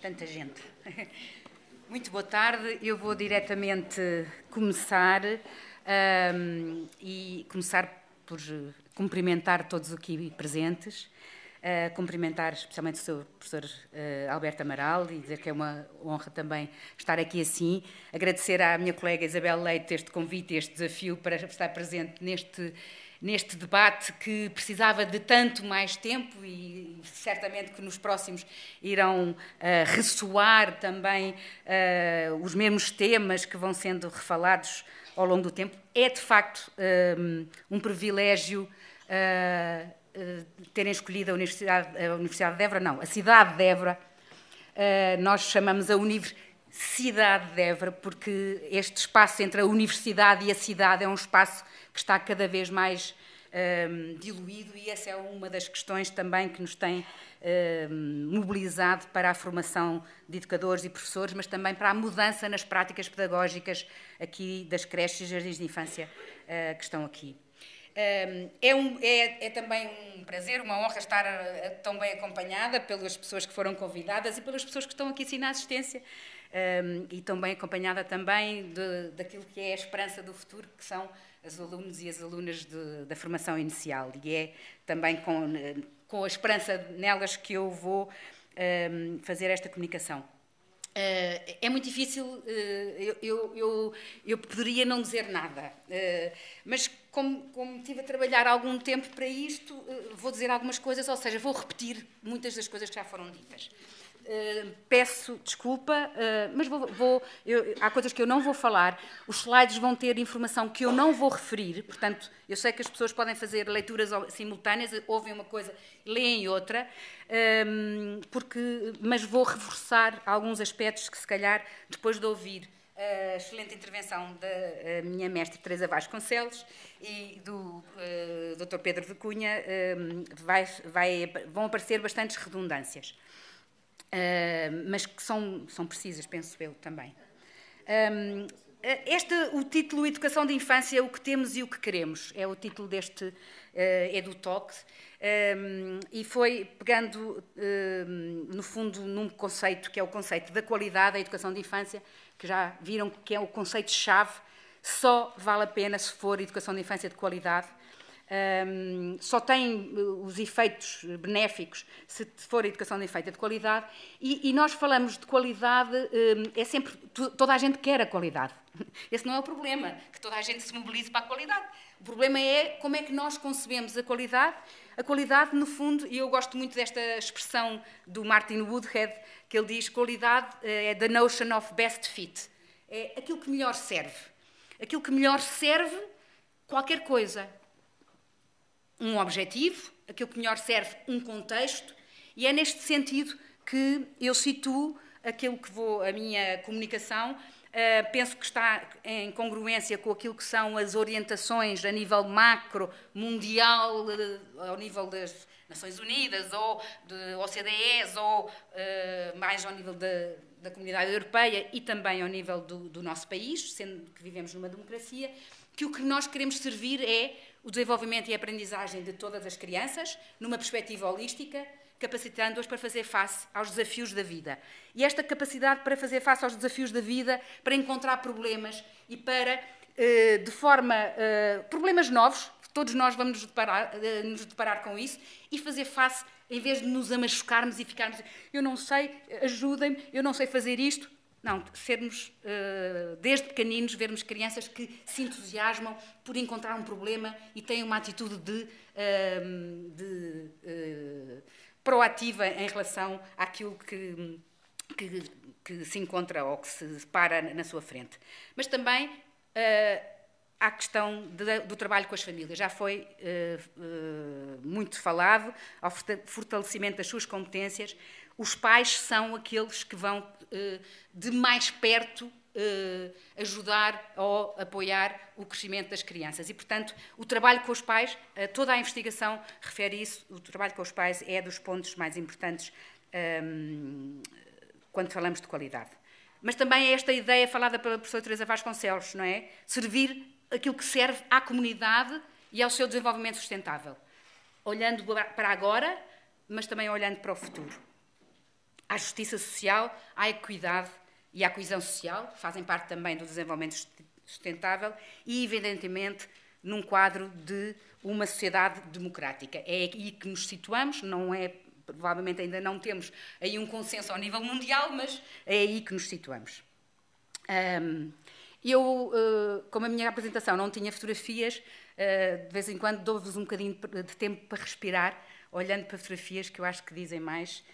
tanta gente. Muito boa tarde. Eu vou diretamente começar um, e começar por cumprimentar todos aqui presentes, uh, cumprimentar especialmente o Sr. professor uh, Alberto Amaral e dizer que é uma honra também estar aqui assim. Agradecer à minha colega Isabel Leite este convite, este desafio para estar presente neste neste debate que precisava de tanto mais tempo e certamente que nos próximos irão uh, ressoar também uh, os mesmos temas que vão sendo refalados ao longo do tempo. É de facto um, um privilégio uh, terem escolhido a Universidade, a Universidade de Évora, não, a cidade de Évora. nós chamamos a Universidade de Évora porque este espaço entre a universidade e a cidade é um espaço que está cada vez mais um, diluído e essa é uma das questões também que nos tem um, mobilizado para a formação de educadores e professores, mas também para a mudança nas práticas pedagógicas aqui das creches e jardins de infância uh, que estão aqui. Um, é, um, é, é, também um prazer, uma honra estar uh, tão bem acompanhada pelas pessoas que foram convidadas e pelas pessoas que estão aqui assim na assistência um, e tão bem acompanhada também de, daquilo que é a esperança do futuro, que são os alunos e as alunas de, da formação inicial. E é também com, com a esperança nelas que eu vou um, fazer esta comunicação. Uh, é muito difícil, uh, eu, eu, eu, eu, poderia não dizer nada, uh, mas como, como estive a trabalhar algum tempo para isto, vou dizer algumas coisas, ou seja, vou repetir muitas das coisas que já foram ditas. Eh, peço desculpa, uh, mas vou, vou eu, há coisas que eu não vou falar. Os slides vão ter informação que eu não vou referir, portanto, eu sei que as pessoas podem fazer leituras simultâneas, ouvem uma coisa, leem outra, um, ehm, porque, mas vou reforçar alguns aspectos que, se calhar, depois de ouvir a excelente intervenção da minha mestre Teresa Vasconcelos e do uh, eh, Dr. Pedro de Cunha, ehm, vai, vai, vão aparecer bastantes redundâncias. Uh, mas que são, são precisas, penso eu também. Um, este, o título Educação de Infância, o que temos e o que queremos, é o título deste uh, EduTalk, um, e foi pegando, no fundo, num conceito que é o conceito da qualidade da educação de infância, que já viram que é o conceito-chave, só vale a pena se for educação de infância de qualidade, um, só tem uh, os efeitos benéficos se for a educação de efeito de qualidade, e, e nós falamos de qualidade, um, é sempre, toda a gente quer a qualidade. Esse não é o problema, que toda a gente se mobilize para a qualidade. O problema é como é que nós concebemos a qualidade. A qualidade, no fundo, e eu gosto muito desta expressão do Martin Woodhead, que ele diz: qualidade eh, é the notion of best fit. É aquilo que melhor serve. Aquilo que melhor serve qualquer coisa um objetivo, aquilo que melhor serve um contexto, e é neste sentido que eu situo aquilo que vou, a minha comunicação, uh, penso que está em congruência com aquilo que são as orientações a nível macro, mundial, uh, ao nível das Nações Unidas, ou de OCDEs, ou uh, mais ao nível da, da comunidade europeia e também ao nível do, do nosso país, sendo que vivemos numa democracia, que o que nós queremos servir é o desenvolvimento e a aprendizagem de todas as crianças, numa perspectiva holística, capacitando-as para fazer face aos desafios da vida. E esta capacidade para fazer face aos desafios da vida, para encontrar problemas e para, eh, de forma. Eh, problemas novos, todos nós vamos nos deparar, eh, nos deparar com isso, e fazer face, em vez de nos amachucarmos e ficarmos. Eu não sei, ajudem-me, eu não sei fazer isto, não, sermos, uh, desde pequeninos, vermos crianças que se entusiasmam por encontrar um problema e têm uma atitude de, uh, de uh, proativa em relação àquilo que, que, que, se encontra ou que se para na sua frente. Mas também a questão de, do trabalho com as famílias. Já foi muito falado ao fortalecimento das suas competências. Os pais são aqueles que vão eh, de mais perto ajudar ou apoiar o crescimento das crianças. E, portanto, o trabalho com os pais, toda a investigação refere isso, o trabalho com os pais é dos pontos mais importantes um, quando falamos de qualidade. Mas também é esta ideia falada pela professora Teresa Vasconcelos, não é? Servir aquilo que serve à comunidade e ao seu desenvolvimento sustentável. Olhando para agora, mas também olhando para o futuro. à justiça social, à equidade e à coesão social, fazem parte também do desenvolvimento sustentável e, evidentemente, num quadro de uma sociedade democrática. É aí que nos situamos, não é provavelmente ainda não temos aí um consenso ao nível mundial, mas é aí que nos situamos. Um, eu, uh, como a minha apresentação não tinha fotografias, uh, de vez em quando dou-vos um bocadinho de tempo para respirar, olhando para fotografias que eu acho que dizem mais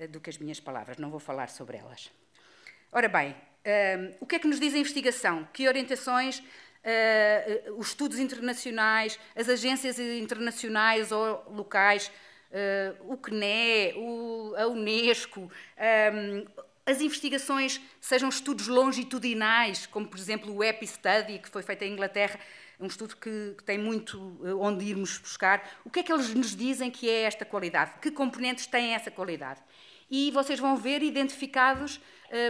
uh, do que as minhas palavras. Não vou falar sobre elas. Ora bem, o que é que nos diz a investigação? Que orientações os estudos internacionais, as agências internacionais ou locais, o CNE, a Unesco, um, as investigações sejam estudos longitudinais, como por exemplo o EPI-Study, que foi feito em Inglaterra, um estudo que, que, tem muito onde irmos buscar. O que é que eles nos dizem que é esta qualidade? Que componentes têm essa qualidade? E vocês vão ver identificados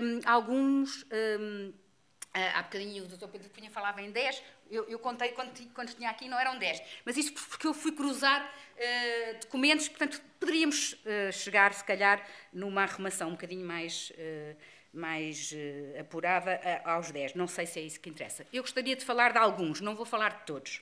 um, alguns. Ah, há bocadinho o Dr. Pedro Cunha falava em 10, eu, eu contei quando, tinha aqui, não eram 10. Mas isso porque eu fui cruzar uh, documentos, portanto, poderíamos uh, chegar, se calhar, numa arrumação um bocadinho mais, uh, mais apurada aos 10. Não sei se é isso que interessa. Eu gostaria de falar de alguns, não vou falar de todos.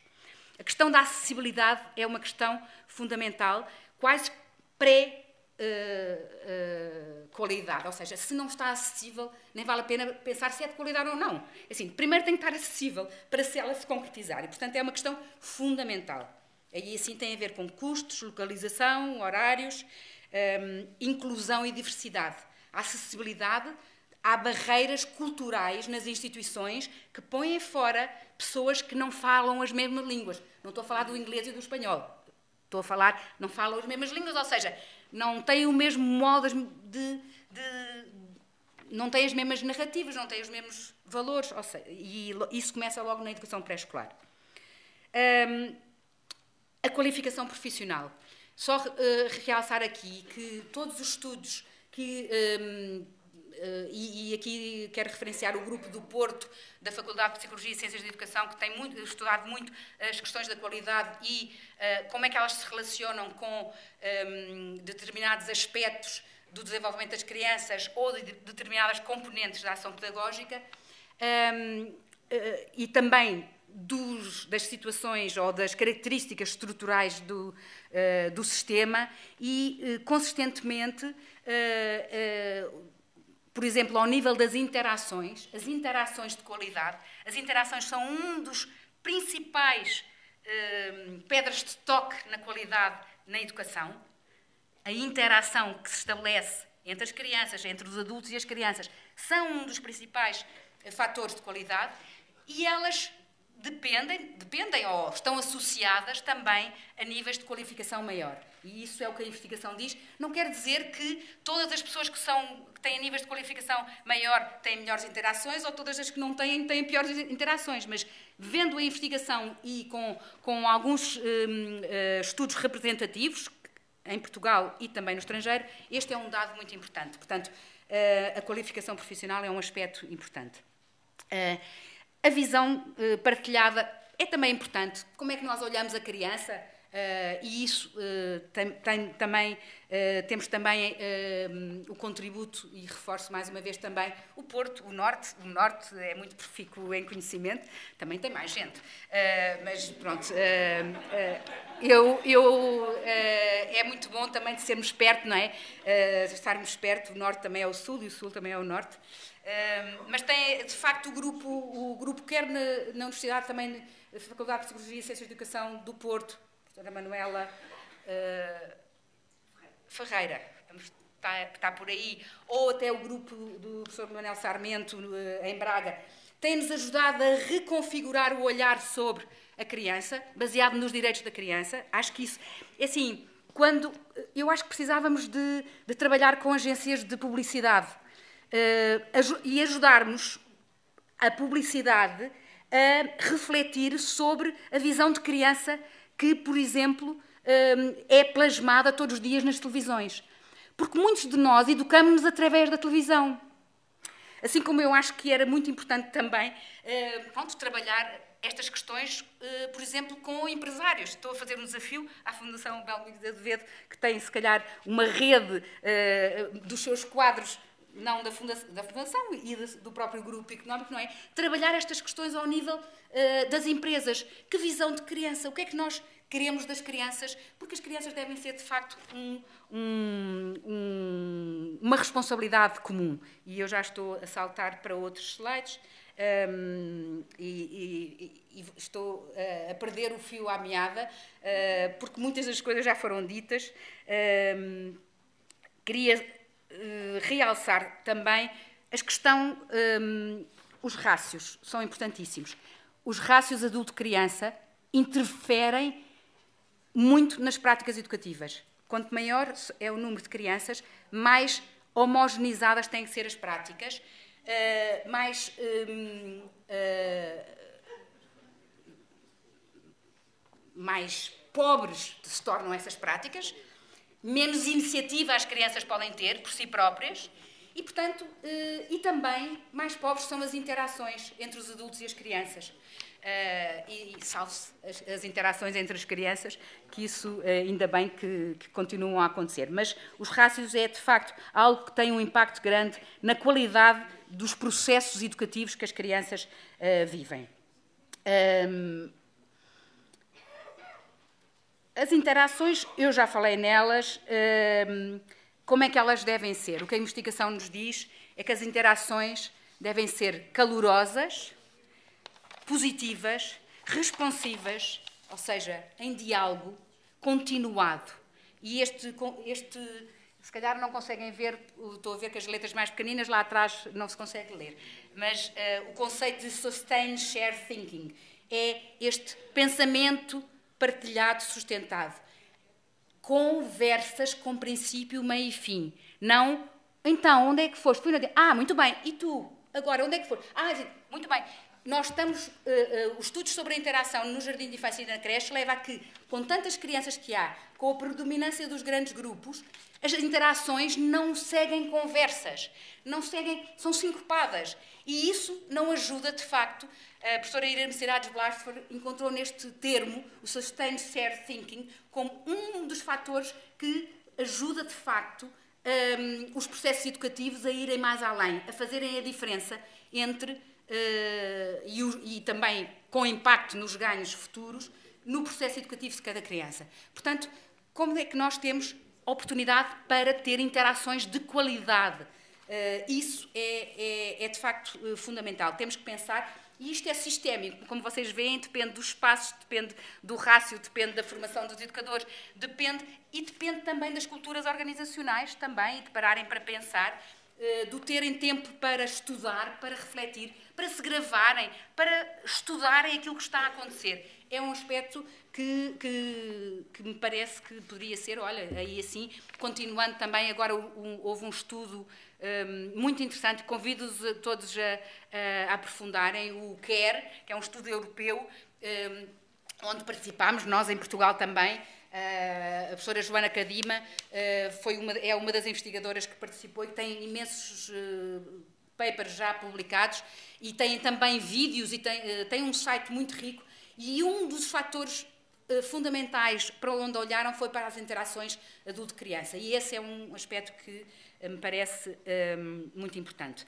A questão da acessibilidade é uma questão fundamental, quase pré uh, uh, qualidade. Ou seja, se não está acessível, nem vale a pena pensar se é de qualidade ou não. Assim, primeiro tem que estar acessível para se ela se concretizar. E, portanto, é uma questão fundamental. Aí, assim, tem a ver com custos, localização, horários, um, ehm, inclusão e diversidade. A acessibilidade há barreiras culturais nas instituições que põem fora pessoas que não falam as mesmas línguas. Não estou a falar do inglês e do espanhol. Estou a falar, não falam as mesmas línguas, ou seja, não têm o mesmo modo de, de não têm as mesmas narrativas, não têm os mesmos valores, seja, e isso começa logo na educação pré-escolar. Um, a qualificação profissional. Só uh, realçar aqui que todos os estudos que um, e, e, aqui quero referenciar o grupo do Porto, da Faculdade de Psicologia e Ciências da Educação, que tem muito, estudado muito as questões da qualidade e uh, como é que elas se relacionam com um, ehm, determinados aspectos do desenvolvimento das crianças ou de determinadas componentes da ação pedagógica. Um, ehm, eh, e também dos, das situações ou das características estruturais do, uh, do sistema e, uh, consistentemente, uh, por exemplo, ao nível das interações, as interações de qualidade, as interações são um dos principais uh, pedras de toque na qualidade na educação. A interação que se estabelece entre as crianças, entre os adultos e as crianças, são um dos principais uh, fatores de qualidade e elas dependem, dependem ou estão associadas também a níveis de qualificação maior. E isso é o que a investigação diz. Não quer dizer que todas as pessoas que, são, que têm níveis de qualificação maior têm melhores interações ou todas as que não têm têm piores interações, mas vendo a investigação e com, com alguns um, uh, eh, estudos representativos, em Portugal e também no estrangeiro, este é um dado muito importante. Portanto, uh, a qualificação profissional é um aspecto importante. Uh, a visão partilhada é também importante. Como é que nós olhamos a criança? Uh, e isso uh, tem, tem, também uh, temos também o contributo e reforço mais uma vez também o Porto, o Norte. O Norte é muito profícuo em conhecimento, também tem mais gente, mas pronto. eu, eu é muito bom também de sermos perto, não é? estarmos perto. O Norte também é o Sul e o Sul também é o Norte. mas tem de facto o grupo, o grupo quer na, na Universidade também na Faculdade de Psicologia e Ciências de Educação do Porto professora Manuela uh, Ferreira, está, está, por aí, ou até o grupo do professor Manuel Sarmento uh, em Braga, tem-nos ajudado a reconfigurar o olhar sobre a criança, baseado nos direitos da criança. Acho que isso, é assim, quando eu acho que precisávamos de, de trabalhar com agências de publicidade uh, e ajudarmos a publicidade a refletir sobre a visão de criança que, por exemplo, hum, é plasmada todos os dias nas televisões. Porque muitos de nós educamos-nos através da televisão. Assim como eu acho que era muito importante também hum, pronto, trabalhar estas questões, eh, por exemplo, com empresários. Estou a fazer um desafio à Fundação Belmiro de Azevedo, que tem, se calhar, uma rede dos seus quadros, não da Fundação, da fundação e do próprio grupo económico, não é? Trabalhar estas questões ao nível uh, das empresas. Que visão de criança? O que é que nós queremos das crianças? Porque as crianças devem ser, de facto, um, um, um, uma responsabilidade comum. E eu já estou a saltar para outros slides. Um, e, e, e, estou uh, a perder o fio à meada, uh, porque muitas das coisas já foram ditas. Um, queria realçar também a questão, um, os rácios são importantíssimos. Os rácios adulto-criança interferem muito nas práticas educativas. Quanto maior é o número de crianças, mais homogeneizadas têm que ser as práticas uh, mais. Um, uh, eh, mais pobres se tornam essas práticas, menos iniciativa as crianças podem ter por si próprias e, portanto, uh, e também mais pobres são as interações entre os adultos e as crianças. Uh, e, e salve-se as, interações entre as crianças, que isso uh, ainda bem que, que, continuam a acontecer. Mas os rácios é, de facto, algo que tem um impacto grande na qualidade dos processos educativos que as crianças vivem. Um, as interações, eu já falei nelas, um, como é que elas devem ser? O que a investigação nos diz é que as interações devem ser calorosas, positivas, responsivas, ou seja, em diálogo continuado. E este, este se calhar não conseguem ver, estou a ver que as letras mais pequeninas lá atrás não se consegue ler, mas uh, o conceito de sustained shared thinking é este pensamento partilhado, sustentado. Conversas com princípio, meio e fim. Não, então, onde é que foste? Fui na... Ah, muito bem. E tu? Agora, onde é que foste? Ah, muito bem nós estamos, uh, uh, os estudos sobre a interação no jardim de infância e na creche leva a que, com tantas crianças que há, com a predominância dos grandes grupos, as interações não seguem conversas, não seguem, são sincopadas. E isso não ajuda, de facto. A professora Irene Cidades Blasfer encontrou neste termo, o Sustained Shared Thinking, como um dos fatores que ajuda, de facto, um, os processos educativos a irem mais além, a fazerem a diferença entre uh, e, e, também com impacto nos ganhos futuros no processo educativo de cada criança. Portanto, como é que nós temos oportunidade para ter interações de qualidade? Uh, isso é, é, é, de facto uh, fundamental. Temos que pensar, e isto é sistémico, como vocês veem, depende dos espaços, depende do rácio, depende da formação dos educadores, depende e depende também das culturas organizacionais também, de pararem para pensar eh, do terem tempo para estudar, para refletir, para se gravarem, para estudarem aquilo que está a acontecer. É um aspecto que, que, que me parece que poderia ser, olha, aí assim, continuando também, agora um, houve um estudo um, muito interessante, convido-os todos a, a, aprofundarem, o CARE, que é um estudo europeu, um, onde participámos, nós em Portugal também, a professora Joana Cadima uh, foi uma, é uma das investigadoras que participou e tem imensos uh, papers já publicados e tem também vídeos e tem, tem um site muito rico. E um dos fatores fundamentais para onde olharam foi para as interações adulto-criança. E esse é um aspecto que me parece muito importante.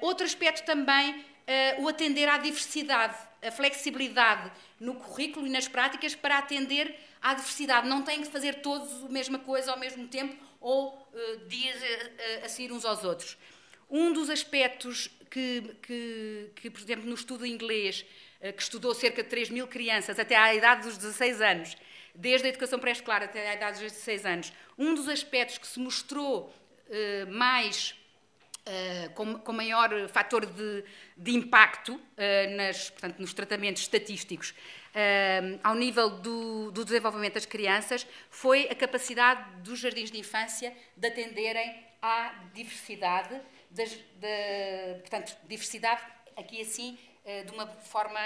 Outro aspecto também uh, o atender à diversidade, a flexibilidade no currículo e nas práticas para atender à diversidade. Não têm que fazer todos a mesma coisa ao mesmo tempo ou uh, dias a, a, seguir uns aos outros. Um dos aspectos que, que, que por exemplo, no estudo inglês, que estudou cerca de 3 mil crianças até à idade dos 16 anos, desde a educação pré-escolar até à idade dos 16 anos, um dos aspectos que se mostrou mais Uh, com, com, maior fator de, de impacto uh, nas, portanto, nos tratamentos estatísticos uh, ao nível do, do, desenvolvimento das crianças foi a capacidade dos jardins de infância de atenderem à diversidade, das, de, portanto, diversidade aqui assim de uma forma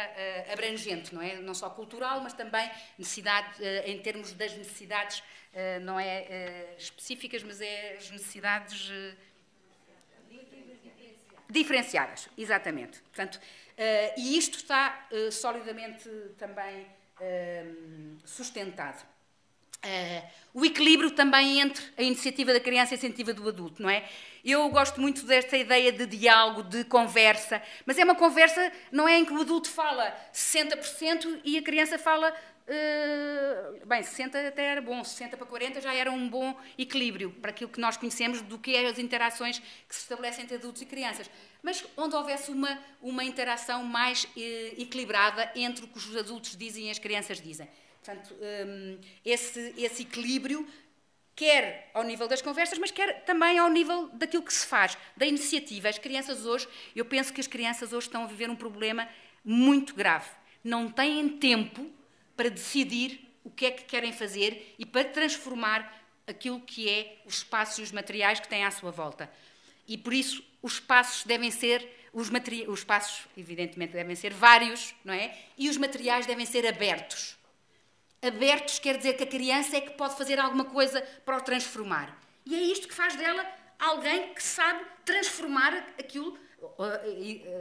abrangente, não é? Não só cultural, mas também necessidade em termos das necessidades, não é específicas, mas é as necessidades Diferenciadas, exatamente. Portanto, e isto está solidamente também sustentado. Uh, o equilíbrio também entre a iniciativa da criança e a iniciativa do adulto, não é? Eu gosto muito desta ideia de diálogo, de conversa, mas é uma conversa, não é em que o adulto fala 60% e a criança fala. Uh, bem, 60 até era bom, 60 para 40 já era um bom equilíbrio para aquilo que nós conhecemos do que é as interações que se estabelecem entre adultos e crianças. Mas onde houvesse uma, uma interação mais uh, equilibrada entre o que os adultos dizem e as crianças dizem. Portanto, um, esse, esse equilíbrio, quer ao nível das conversas, mas quer também ao nível daquilo que se faz, da iniciativa. As crianças hoje, eu penso que as crianças hoje estão a viver um problema muito grave. Não têm tempo para decidir o que é que querem fazer e para transformar aquilo que é os espaços e os materiais que têm à sua volta. E por isso os espaços devem ser os, os espaços, evidentemente, devem ser vários, não é? E os materiais devem ser abertos abertos quer dizer que a criança é que pode fazer alguma coisa para o transformar. E é isto que faz dela alguém que sabe transformar aquilo,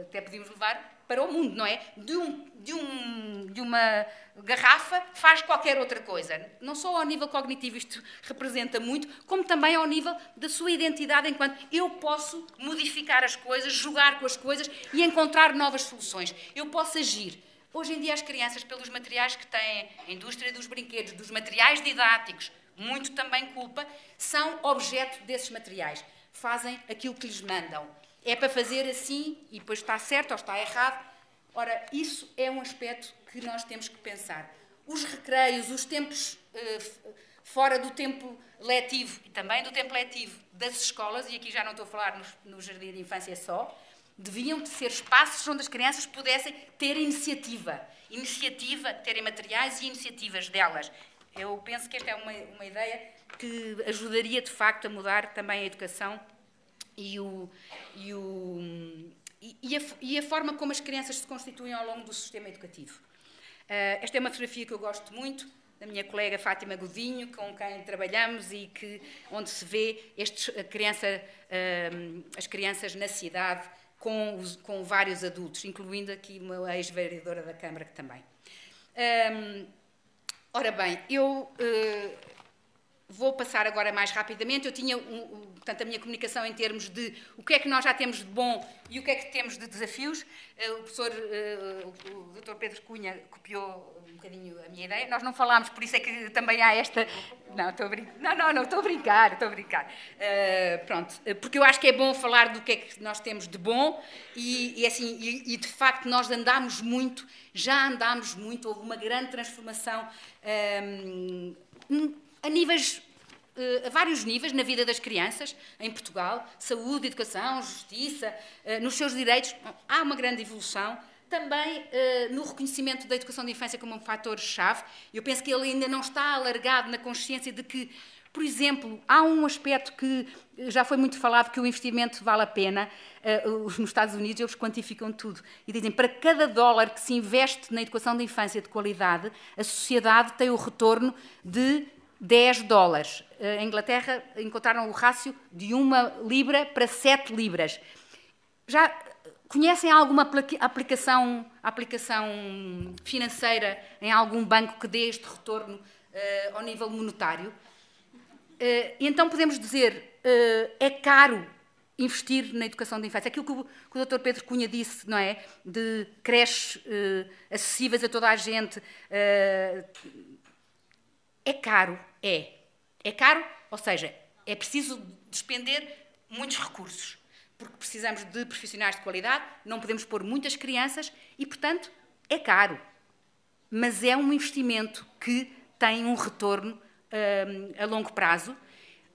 até podemos levar para o mundo, não é? De, um, de, um, de uma garrafa faz qualquer outra coisa. Não só ao nível cognitivo isto representa muito, como também ao nível da sua identidade enquanto eu posso modificar as coisas, jogar com as coisas e encontrar novas soluções. Eu posso agir. Hoje em dia, as crianças, pelos materiais que têm, a indústria dos brinquedos, dos materiais didáticos, muito também culpa, são objeto desses materiais. Fazem aquilo que lhes mandam. É para fazer assim e depois está certo ou está errado. Ora, isso é um aspecto que nós temos que pensar. Os recreios, os tempos uh, fora do tempo letivo e também do tempo letivo das escolas, e aqui já não estou a falar no, no jardim de infância só, deviam ser espaços onde as crianças pudessem ter iniciativa. Iniciativa, terem materiais e iniciativas delas. Eu penso que esta é uma, uma ideia que ajudaria de facto a mudar também a educação e, o, e, o, e, a, e a forma como as crianças se constituem ao longo do sistema educativo. Uh, esta é uma fotografia que eu gosto muito, da minha colega Fátima Godinho, com quem trabalhamos e que, onde se vê estes, criança, uh, as crianças na cidade com, os, com vários adultos, incluindo aqui uma ex-vereadora da Câmara que também. Um, ora bem, eu uh, vou passar agora mais rapidamente. Eu tinha, um, um, portanto, a minha comunicação em termos de o que é que nós já temos de bom e o que é que temos de desafios. Uh, o professor, uh, o, o Dr. Pedro Cunha, copiou bocadinho a minha ideia. Nós não falámos, por isso é que também há esta. Não, estou a brincar. Não, não, não, estou a brincar, estou a brincar. Uh, pronto, porque eu acho que é bom falar do que é que nós temos de bom e, e assim, e, e, de facto nós andámos muito, já andámos muito, houve uma grande transformação um, ehm, a níveis a vários níveis na vida das crianças em Portugal, saúde, educação, justiça, eh, nos seus direitos, há uma grande evolução também uh, no reconhecimento da educação de infância como um fator-chave. Eu penso que ele ainda não está alargado na consciência de que, por exemplo, há um aspecto que já foi muito falado, que o investimento vale a pena. Nos Estados Unidos eles quantificam tudo e dizem para cada dólar que se investe na educação de infância de qualidade, a sociedade tem o retorno de 10 dólares. Uh, em Inglaterra encontraram o rácio de uma libra para 7 libras. Já Conhecem alguma aplicação, aplicação financeira em algum banco que dê este retorno uh, ao nível monetário? Uh, então podemos dizer, uh, é caro investir na educação de infância. Aquilo que o, que o Dr. Pedro Cunha disse, não é? De creches acessíveis a toda a gente. É caro, é. É caro, ou seja, é preciso despender muitos recursos porque precisamos de profissionais de qualidade, não podemos pôr muitas crianças e, portanto, é caro. Mas é um investimento que tem um retorno um, a longo prazo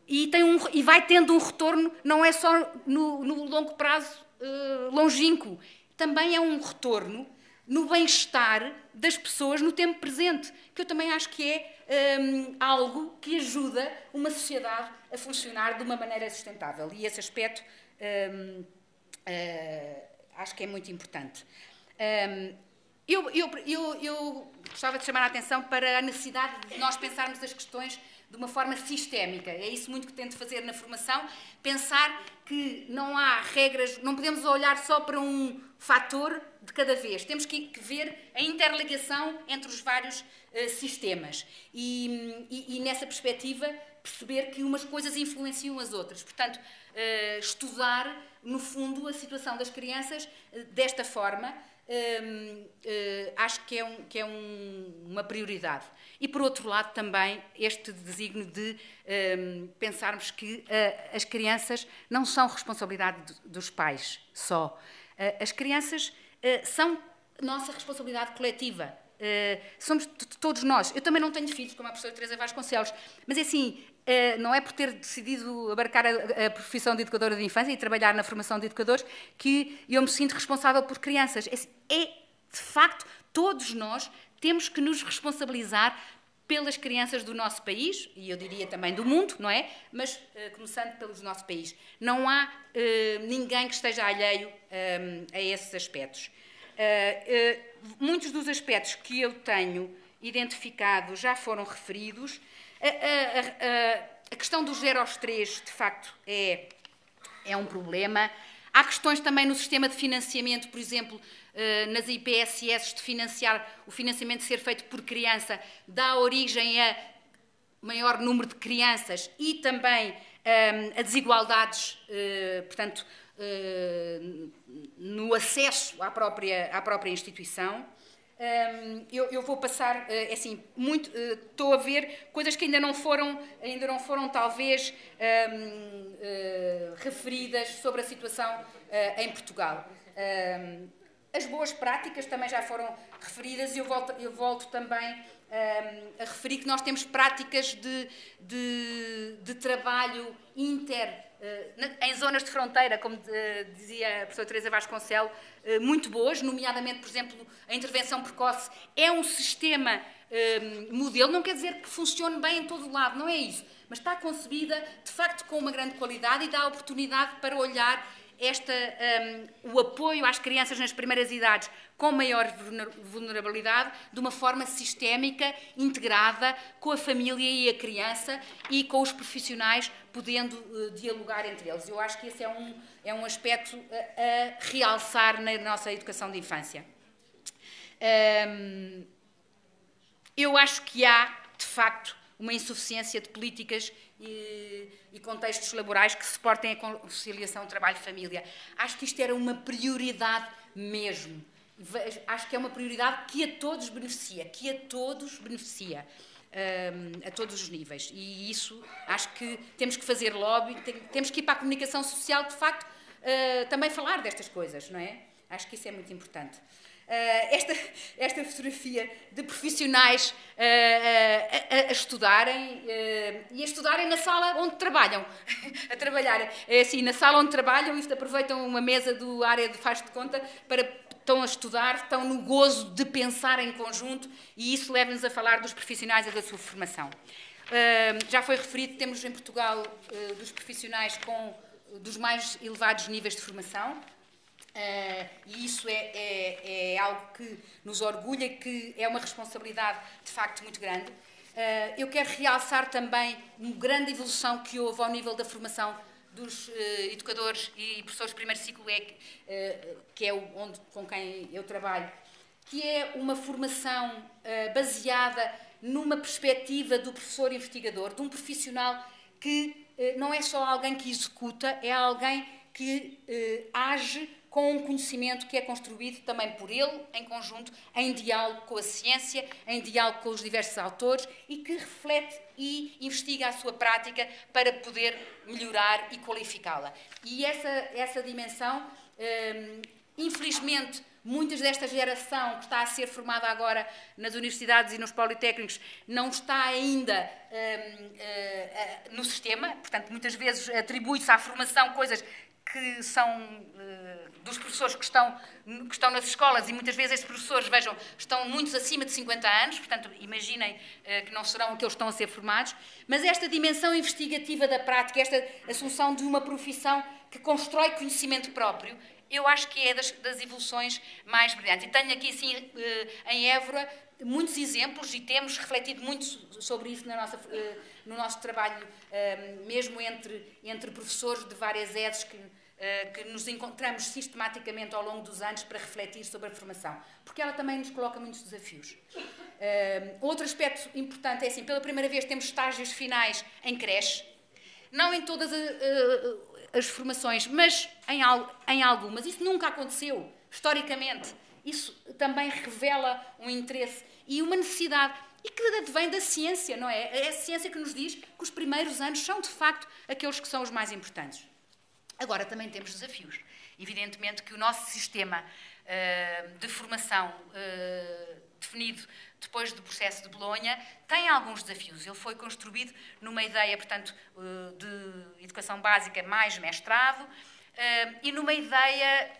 e, tem um, e vai tendo um retorno, não é só no, no longo prazo uh, longínquo, também é um retorno no bem-estar das pessoas no tempo presente, que eu também acho que é um, algo que ajuda uma sociedade a funcionar de uma maneira sustentável. E esse aspecto um, uh, ah, acho que é muito importante. Um, eu, eu, eu, eu, gostava de chamar a atenção para a necessidade de nós pensarmos as questões de uma forma sistémica. É isso muito que tento fazer na formação, pensar que não há regras, não podemos olhar só para um, fator de cada vez. Temos que, ver a interligação entre os vários uh, sistemas. E, e, e, nessa perspectiva, perceber que umas coisas influenciam as outras. Portanto, uh, estudar, no fundo, a situação das crianças uh, desta forma. acho que é, um, que é um, uma prioridade. E, por outro lado, também este desígnio de um, pensarmos que as crianças não são responsabilidade dos pais só. Uh, as crianças uh, são nossa responsabilidade coletiva. somos todos nós. Eu também não tenho filhos, como a professora Teresa Vasconcelos, mas é assim, não é por ter decidido abarcar a, a, profissão de educadora de infância e trabalhar na formação de educadores que eu me sinto responsável por crianças. É, assim, é de facto, todos nós temos que nos responsabilizar pelas crianças do nosso país, e eu diria também do mundo, não é? Mas uh, começando pelos do nosso país. Não há uh, ninguém que esteja alheio um, a esses aspectos. Uh, muitos dos aspectos que eu tenho identificado já foram referidos. A, a, a, a questão dos 0 aos 3, de facto, é, é um problema. Há questões também no sistema de financiamento, por exemplo, eh, nas IPSS de financiar, o financiamento ser feito por criança, dá origem a maior número de crianças e também um, a desigualdades, uh, portanto, no acesso à própria, à própria instituição. Eu, eu, vou passar, uh, assim, muito, estou a ver coisas que ainda não foram, ainda não foram talvez referidas sobre a situação em Portugal. As boas práticas também já foram referidas e eu volto, eu volto também um, a referir que nós temos práticas de, de, de trabalho inter, uh, em zonas de fronteira, como uh, dizia a professora Teresa Vasconcelos, uh, muito boas, nomeadamente, por exemplo, a intervenção precoce é um sistema modelo, não quer dizer que funcione bem em todo o lado, não é isso, mas está concebida, de facto, com uma grande qualidade e dá oportunidade para olhar esta, um, o apoio às crianças nas primeiras idades com maior vulnerabilidade, de uma forma sistémica, integrada, com a família e a criança e com os profissionais, podendo uh, dialogar entre eles. Eu acho que esse é um, é um aspecto a, a realçar na nossa educação de infância. Um, eu acho que há, de facto, uma insuficiência de políticas e, e, contextos laborais que suportem a conciliação trabalho-família. Acho que isto era uma prioridade mesmo. Acho que é uma prioridade que a todos beneficia, que a todos beneficia. Um, a todos os níveis. E isso acho que temos que fazer lobby, temos que ir para a comunicação social, de facto, uh, também falar destas coisas, não é? Acho que isso é muito importante. Uh, esta, esta fotografia de profissionais uh, uh, a, a, estudarem e a estudarem na sala onde trabalham, a trabalhar. É assim, na sala onde trabalham, isto aproveitam uma mesa do área de faz de conta para estão a estudar, estão no gozo de pensar em conjunto e isso leva-nos a falar dos profissionais e da sua formação. já foi referido, temos em Portugal dos profissionais com dos mais elevados níveis de formação, Uh, e isso é, é, é, algo que nos orgulha, que é uma responsabilidade de facto muito grande. Uh, eu quero realçar também uma grande evolução que houve ao nível da formação dos uh, educadores e professores de primeiro ciclo, é, que é onde, com quem eu trabalho, que é uma formação baseada numa perspectiva do professor investigador, de um profissional que não é só alguém que executa, é alguém que age com um conhecimento que é construído também por ele, em conjunto, em diálogo com a ciência, em diálogo com os diversos autores e que reflete e investiga a sua prática para poder melhorar e qualificá-la. E essa, essa dimensão, hum, infelizmente, muitas desta geração que está a ser formada agora nas universidades e nos politécnicos não está ainda hum, hum, no sistema, portanto, muitas vezes atribui-se à formação coisas que são uh, dos professores que estão, que estão nas escolas e muitas vezes estes professores, vejam, estão muitos acima de 50 anos, portanto, imaginem uh, que não serão aqueles que estão a ser formados, mas esta dimensão investigativa da prática, esta assunção de uma profissão que constrói conhecimento próprio, eu acho que é das, das evoluções mais brilhantes. E tenho aqui, assim, uh, em Évora, muitos exemplos e temos refletido muito sobre isso nossa, no nosso trabalho, mesmo entre, entre professores de várias edades que que nos encontramos sistematicamente ao longo dos anos para refletir sobre a formação, porque ela também nos coloca muitos desafios. outro aspecto importante é assim, pela primeira vez temos estágios finais em creche, não em todas as formações, mas em algumas. Isso nunca aconteceu, historicamente. Isso também revela um interesse e uma necessidade. E que vem da ciência, não é? É a ciência que nos diz que os primeiros anos são, de facto, aqueles que são os mais importantes. Agora, também temos desafios. Evidentemente que o nosso sistema uh, de formação uh, definido depois do processo de Bolonha, tem alguns desafios. Ele foi construído numa ideia, portanto, uh, de educação básica mais mestrado e numa ideia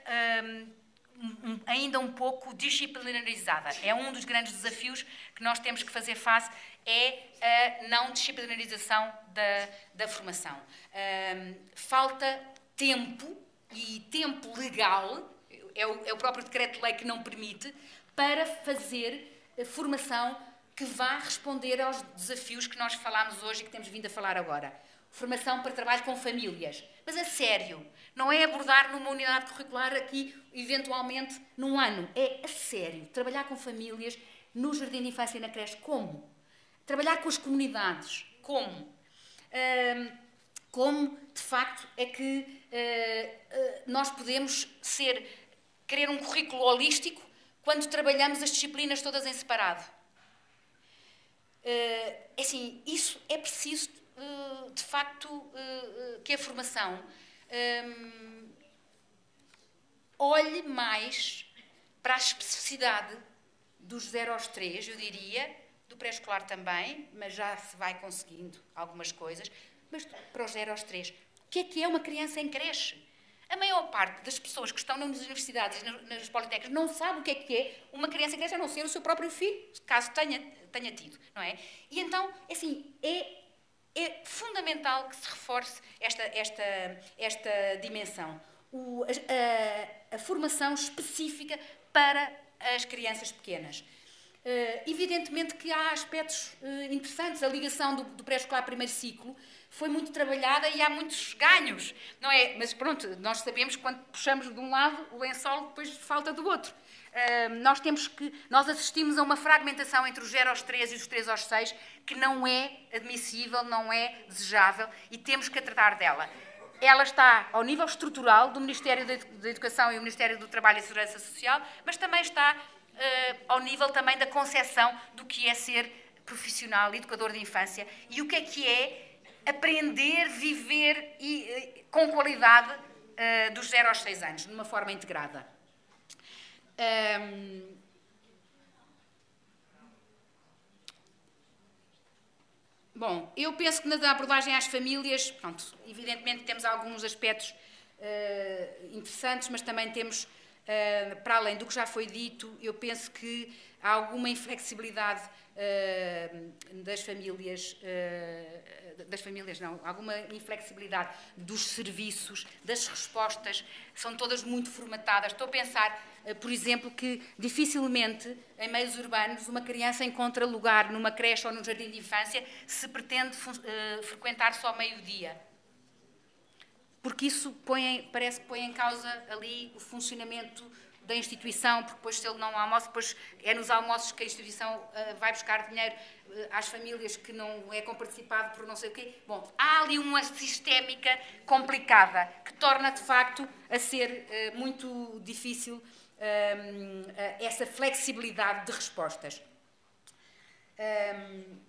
ainda um pouco disciplinarizada. É um dos grandes desafios que nós temos que fazer face é a não disciplinarização da, da formação. falta tempo e tempo legal, é o, é o próprio decreto-lei que não permite, para fazer formação que vá responder aos desafios que nós falámos hoje e que temos vindo a falar agora. Formação para trabalho com famílias. Mas a sério, não é abordar numa unidade curricular aqui, eventualmente, num ano. É a sério. Trabalhar com famílias no jardim de infância e na creche. Como? Trabalhar com as comunidades. Como? como, de facto, é que uh, uh, nós podemos ser, querer um currículo holístico quando trabalhamos as disciplinas todas em separado. Uh, assim, isso é preciso, de facto, uh, que a formação um, olhe mais para a especificidade dos 0 aos 3, eu diria, do pré-escolar também, mas já se vai conseguindo algumas coisas, mas para os 0 aos 3. O que é que é uma criança em creche? A maior parte das pessoas que estão nas universidades e nas politécnicas não sabe o que é que é uma criança em creche, a não ser o seu próprio filho, caso tenha, tenha tido, não é? E então, é assim, é, é fundamental que se reforce esta, esta, esta dimensão. O, a, a, a, formação específica para as crianças pequenas. Uh, evidentemente que há aspectos uh, interessantes, a ligação do, do pré-escolar primeiro ciclo, foi muito trabalhada e há muitos ganhos, não é? Mas pronto, nós sabemos que quando puxamos de um lado, o lençol depois falta do outro. Uh, nós temos que, nós assistimos a uma fragmentação entre os 0 aos 3 e os 3 aos 6 que não é admissível, não é desejável e temos que tratar dela. Ela está ao nível estrutural do Ministério da Educação e o Ministério do Trabalho e Segurança Social, mas também está uh, ao nível também da concepção do que é ser profissional, educador de infância e o que é que é aprender, viver e, eh, com qualidade uh, dos 0 aos 6 anos, de uma forma integrada. Um, Bom, eu penso que na abordagem às famílias, pronto, evidentemente temos alguns aspectos uh, interessantes, mas também temos, uh, para além do que já foi dito, eu penso que há alguma inflexibilidade uh, das famílias das famílias, não, alguma inflexibilidade dos serviços, das respostas, são todas muito formatadas. Estou a pensar, eh, por exemplo, que dificilmente em meios urbanos uma criança encontra lugar numa creche ou num jardim de infância se pretende uh, frequentar só meio-dia. Porque isso põe, parece que põe em causa ali o funcionamento da instituição, porque depois se ele não almoça, depois é nos almoços que a instituição uh, vai buscar dinheiro uh, às famílias que não é comparticipado por não sei o quê. Bom, há ali uma sistémica complicada que torna de facto a ser uh, muito difícil ehm, essa flexibilidade de respostas. Um,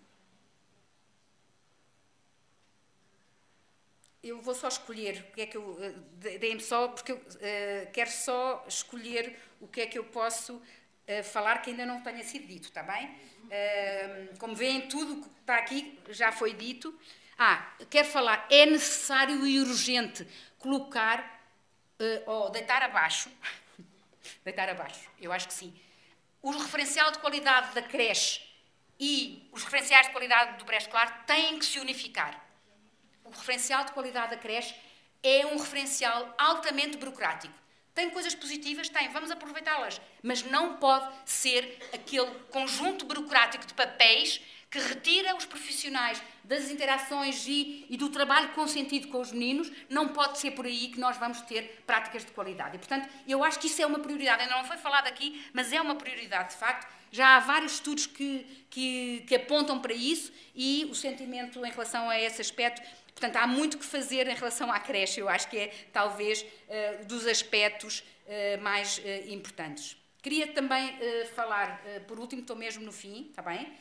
eu vou só escolher o que é que eu. Eh, deem-me só, porque eu uh, quero só escolher o que é que eu posso uh, falar que ainda não tenha sido dito, está bem? Uh, como veem, tudo que está aqui já foi dito. Ah, quero falar, é necessário e urgente colocar ou deitar abaixo. deitar abaixo, eu acho que sim. O referencial de qualidade da creche e os referenciais de qualidade do pré-escolar têm que se unificar o referencial de qualidade da creche é um referencial altamente burocrático. Tem coisas positivas? Tem, vamos aproveitá-las. Mas não pode ser aquele conjunto burocrático de papéis que retira os profissionais das interações e, e, do trabalho consentido com os meninos, não pode ser por aí que nós vamos ter práticas de qualidade. E, portanto, eu acho que isso é uma prioridade. Ainda não foi falado aqui, mas é uma prioridade, de facto. Já há vários estudos que, que, que apontam para isso e o sentimento em relação a esse aspecto Portanto, há muito que fazer em relação à creche, eu acho que é talvez uh, dos aspectos uh, mais uh, importantes. Queria também falar, por último, estou mesmo no fim, está bem?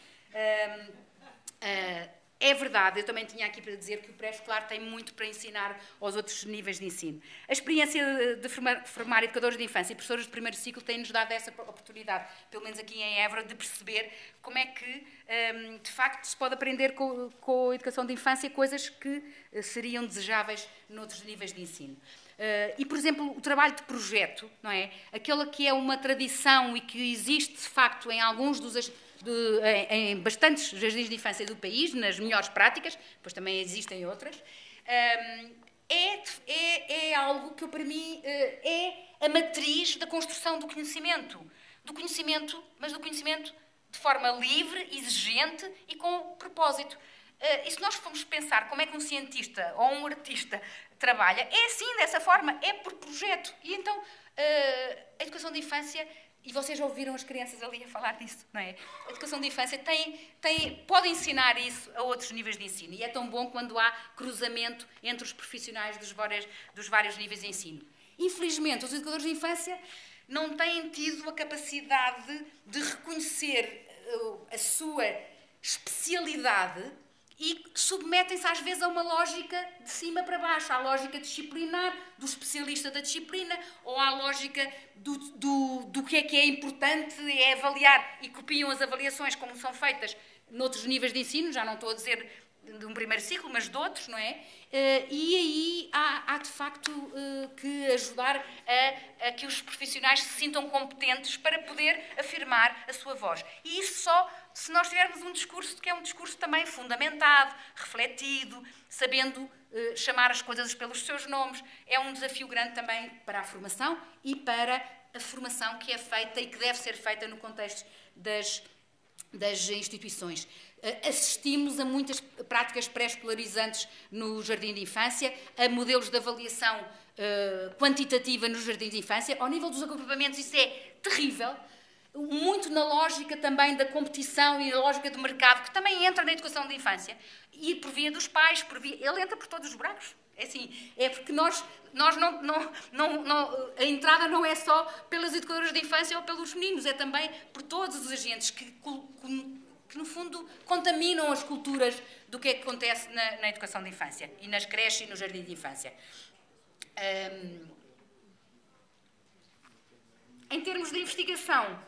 É verdade, eu também tinha aqui para dizer que o pré-escolar tem muito para ensinar aos outros níveis de ensino. A experiência de formar, educadores de infância e professores de primeiro ciclo tem-nos dado essa oportunidade, pelo menos aqui em Évora, de perceber como é que, hum, de facto, se pode aprender com, com a educação de infância coisas que eh, seriam desejáveis noutros níveis de ensino. Uh, e, por exemplo, o trabalho de projeto, não é? Aquela que é uma tradição e que existe, de facto, em alguns dos de, em, em, bastantes jardins de infância do país, nas melhores práticas, pois também existem outras, um, é, é, é, algo que para mim eh, é a matriz da construção do conhecimento. Do conhecimento, mas do conhecimento de forma livre, exigente e com propósito. Uh, e se nós formos pensar como é que um cientista ou um artista trabalha, é assim, dessa forma, é por projeto. E então, uh, a educação de infância e vocês ouviram as crianças ali a falar disso, não é? A educação de infância tem, tem, pode ensinar isso a outros níveis de ensino. E é tão bom quando há cruzamento entre os profissionais dos vários, dos vários níveis de ensino. Infelizmente, os educadores de infância não têm tido a capacidade de reconhecer uh, a sua especialidade e submetem-se às vezes a uma lógica de cima para baixo, à lógica disciplinar do especialista da disciplina ou à lógica do, do, do que é que é importante é avaliar e copiam as avaliações como são feitas noutros níveis de ensino, já não estou a dizer de um primeiro ciclo, mas de outros, não é? Eh, e aí há, há de facto eh, que ajudar a, a, que os profissionais se sintam competentes para poder afirmar a sua voz. E isso só se nós tivermos um discurso que é um discurso também fundamentado, refletido, sabendo eh, chamar as coisas pelos seus nomes. É um desafio grande também para a formação e para a formação que é feita e que deve ser feita no contexto das, das instituições. Eh, assistimos a muitas práticas pré-escolarizantes no jardim de infância, a modelos de avaliação uh, quantitativa no jardim de infância. Ao nível dos agrupamentos, isso é terrível. Muito na lógica também da competição e na lógica do mercado, que também entra na educação de infância. E por via dos pais, por via, ele entra por todos os buracos. É assim, é porque nós, nós não, não, não, não, a entrada não é só pelas educadoras de infância ou pelos meninos, é também por todos os agentes que que, no fundo, contaminam as culturas do que é que acontece na, na educação de infância e nas creches e no jardim de infância. Um, em termos de investigação,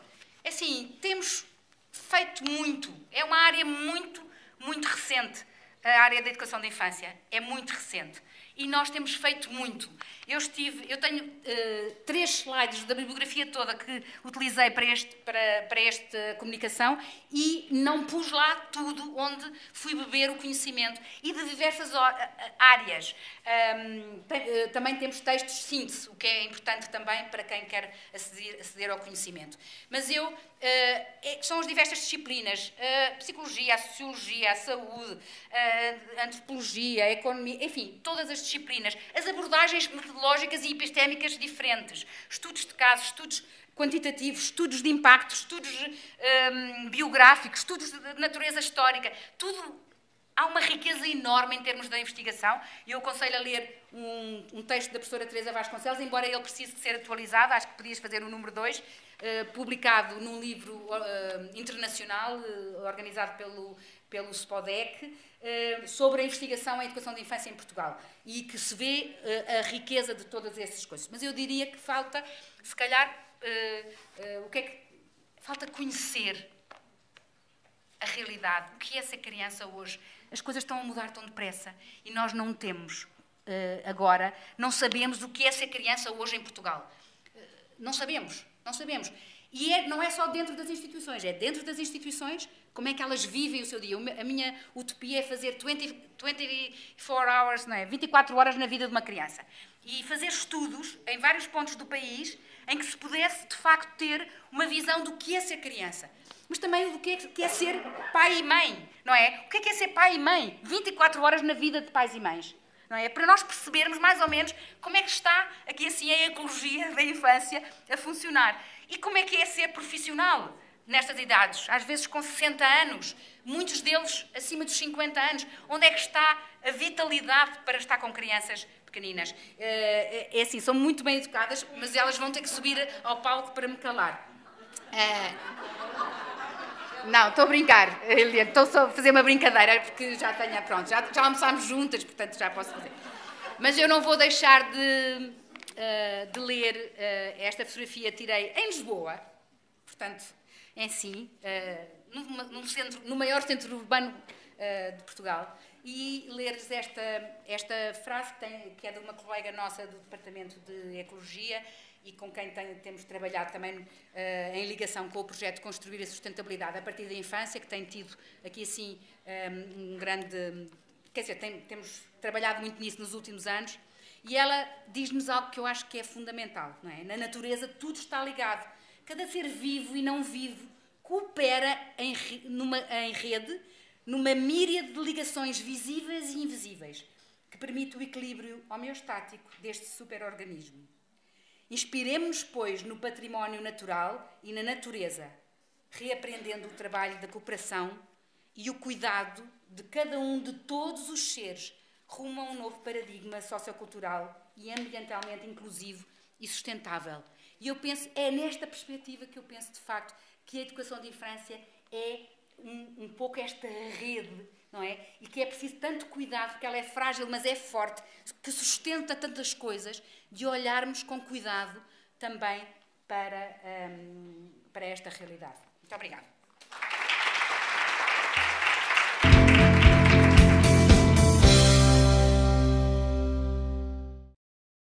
assim, temos feito muito. É uma área muito, muito recente. A área da educação da infância é muito recente e nós temos feito muito. Eu estive, eu tenho uh, três slides da bibliografia toda que utilizei para, este, para, para esta comunicação e não pus lá tudo onde fui beber o conhecimento e de diversas áreas. Um, uh, também temos textos de síntese, o que é importante também para quem quer aceder, aceder ao conhecimento. Mas eu Uh, são as diversas disciplinas, a psicologia, a sociologia, a saúde, a antropologia, a economia, enfim, todas as disciplinas, as abordagens metodológicas e epistémicas diferentes, estudos de casos, estudos quantitativos, estudos de impacto, estudos um, biográficos, estudos de natureza histórica, tudo há uma riqueza enorme em termos da investigação. E eu aconselho a ler um, um, texto da professora Teresa Vasconcelos, embora ele precise de ser atualizado, acho que podias fazer o número 2, eh, publicado num livro uh, internacional uh, organizado pelo, pelo SPODEC, sobre a investigação em educação de infância em Portugal e que se vê a riqueza de todas essas coisas. Mas eu diria que falta, se calhar, o que é que falta conhecer a realidade, o que é ser criança hoje. As coisas estão a mudar tão depressa e nós não temos agora, não sabemos o que é ser criança hoje em Portugal. não sabemos. Não sabemos. E é, não é só dentro das instituições, é dentro das instituições como é que elas vivem o seu dia. A minha utopia é fazer 20, 24 hours, não é? 24 horas na vida de uma criança. E fazer estudos em vários pontos do país em que se pudesse, de facto, ter uma visão do que é ser criança. mas também do que é, ser pai e mãe, não é? O que é, que é ser pai e mãe? 24 horas na vida de pais e mães. É? Para nós percebermos mais ou menos como é que está aqui assim a ecologia da infância a funcionar. E como é que é ser profissional nestas idades, às vezes com 60 anos, muitos deles acima dos 50 anos. Onde é que está a vitalidade para estar com crianças pequeninas? Eh, é assim, são muito bem educadas, mas elas vão ter que subir ao palco para me calar. Eh, não, estou a brincar, Eliane, estou só a fazer uma brincadeira, porque já tenho, pronto, já, já almoçámos juntas, portanto já posso fazer. Mas eu não vou deixar de, uh, de ler uh, esta fotografia, tirei em Lisboa, portanto, em si, uh, centro, no maior centro urbano de Portugal, e ler-lhes esta, esta frase que, tem, que é de uma colega nossa do Departamento de Ecologia, e com quem tem, temos trabalhado também uh, em ligação com o projeto Construir a Sustentabilidade a partir da infância, que tem tido aqui assim um, eh, um grande. Quer dizer, tem, temos trabalhado muito nisso nos últimos anos. E ela diz-nos algo que eu acho que é fundamental. Não é? Na natureza tudo está ligado. Cada ser vivo e não vivo coopera em, numa, em rede, numa míriade de ligações visíveis e invisíveis, que permite o equilíbrio homeostático deste superorganismo. Inspiremos-nos, pois, no património natural e na natureza, reaprendendo o trabalho da cooperação e o cuidado de cada um de todos os seres rumo a um novo paradigma sociocultural e ambientalmente inclusivo e sustentável. E eu penso, é nesta perspectiva que eu penso de facto que a educação de infância é um, um pouco esta rede não é? E que é preciso tanto cuidado, porque ela é frágil, mas é forte, que sustenta tantas coisas, de olharmos com cuidado também para, um, para esta realidade. Muito obrigada.